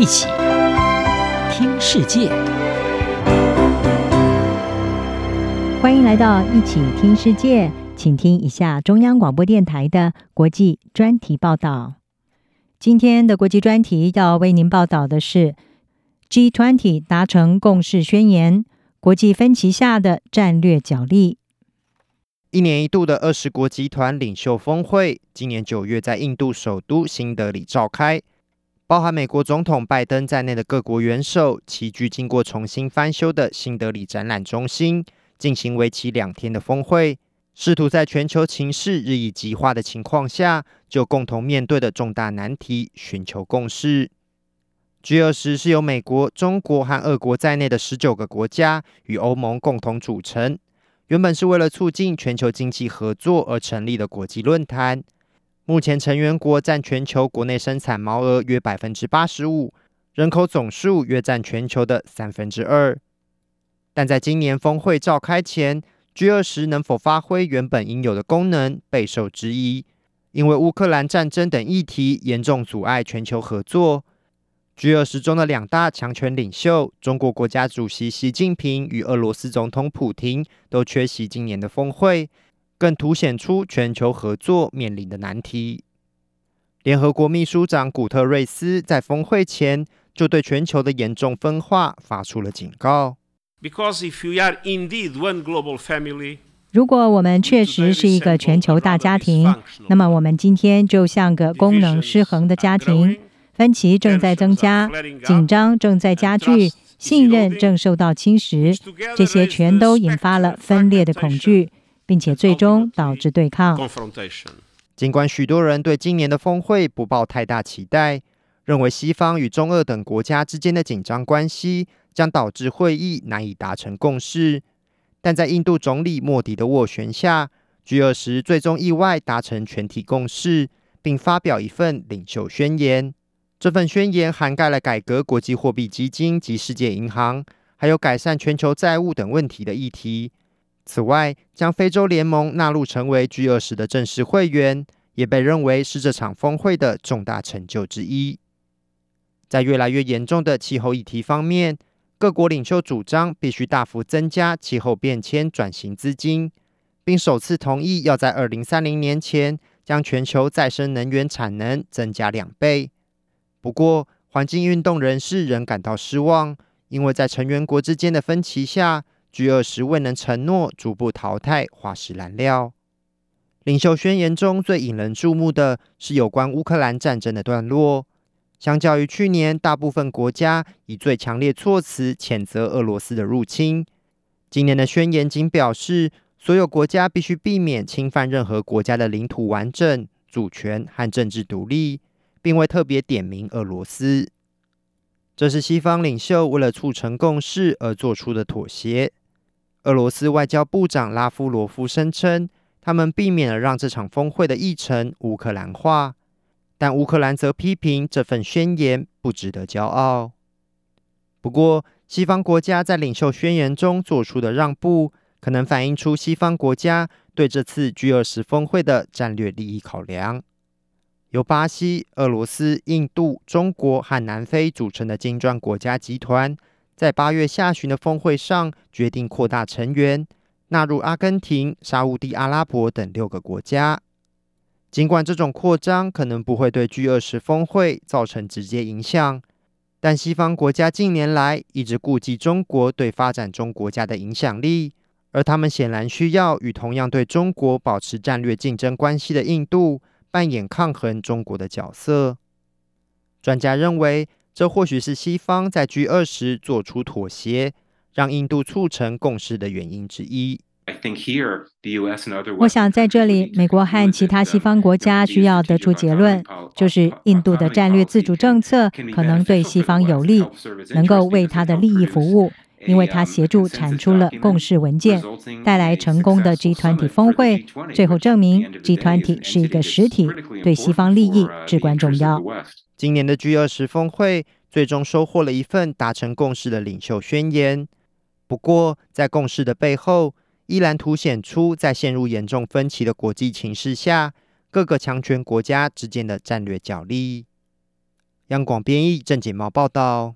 一起听世界，欢迎来到一起听世界，请听一下中央广播电台的国际专题报道。今天的国际专题要为您报道的是 G20 达成共识宣言，国际分歧下的战略角力。一年一度的二十国集团领袖峰会，今年九月在印度首都新德里召开，包含美国总统拜登在内的各国元首齐聚经过重新翻修的新德里展览中心，进行为期两天的峰会，试图在全球情势日益激化的情况下，就共同面对的重大难题寻求共识。G 二十是由美国、中国和俄国在内的十九个国家与欧盟共同组成。原本是为了促进全球经济合作而成立的国际论坛，目前成员国占全球国内生产毛额约百分之八十五，人口总数约占全球的三分之二。但在今年峰会召开前，G 二十能否发挥原本应有的功能备受质疑，因为乌克兰战争等议题严重阻碍全球合作。G 二十中的两大强权领袖，中国国家主席习近平与俄罗斯总统普京都缺席今年的峰会，更凸显出全球合作面临的难题。联合国秘书长古特瑞斯在峰会前就对全球的严重分化发出了警告：“Because if you are indeed one global family，如果我们确实是一个全球大家庭，那么我们今天就像个功能失衡的家庭。”分歧正在增加，紧张正在加剧，信任正受到侵蚀，这些全都引发了分裂的恐惧，并且最终导致对抗。尽管许多人对今年的峰会不抱太大期待，认为西方与中俄等国家之间的紧张关系将导致会议难以达成共识，但在印度总理莫迪的斡旋下，G20 最终意外达成全体共识，并发表一份领袖宣言。这份宣言涵盖了改革国际货币基金及世界银行，还有改善全球债务等问题的议题。此外，将非洲联盟纳入成为 G20 的正式会员，也被认为是这场峰会的重大成就之一。在越来越严重的气候议题方面，各国领袖主张必须大幅增加气候变迁转型资金，并首次同意要在2030年前将全球再生能源产能增加两倍。不过，环境运动人士仍感到失望，因为在成员国之间的分歧下，G20 未能承诺逐步淘汰化石燃料。领袖宣言中最引人注目的是有关乌克兰战争的段落。相较于去年，大部分国家以最强烈措辞谴责俄罗斯的入侵，今年的宣言仅表示，所有国家必须避免侵犯任何国家的领土完整、主权和政治独立。并未特别点名俄罗斯，这是西方领袖为了促成共识而做出的妥协。俄罗斯外交部长拉夫罗夫声称，他们避免了让这场峰会的议程乌克兰化，但乌克兰则批评这份宣言不值得骄傲。不过，西方国家在领袖宣言中做出的让步，可能反映出西方国家对这次 G20 峰会的战略利益考量。由巴西、俄罗斯、印度、中国和南非组成的金砖国家集团，在八月下旬的峰会上决定扩大成员，纳入阿根廷、沙乌地阿拉伯等六个国家。尽管这种扩张可能不会对 G20 峰会造成直接影响，但西方国家近年来一直顾忌中国对发展中国家的影响力，而他们显然需要与同样对中国保持战略竞争关系的印度。扮演抗衡中国的角色，专家认为，这或许是西方在 G20 做出妥协，让印度促成共识的原因之一。我想在这里，美国和其他西方国家需要得出结论，就是印度的战略自主政策可能对西方有利，能够为他的利益服务。因为他协助产出了共识文件，带来成功的 G20 峰会，最后证明 G20 是一个实体，对西方利益至关重要。今年的 G20 峰会最终收获了一份达成共识的领袖宣言，不过在共识的背后，依然凸显出在陷入严重分歧的国际情势下，各个强权国家之间的战略角力。央广编译郑锦茂报道。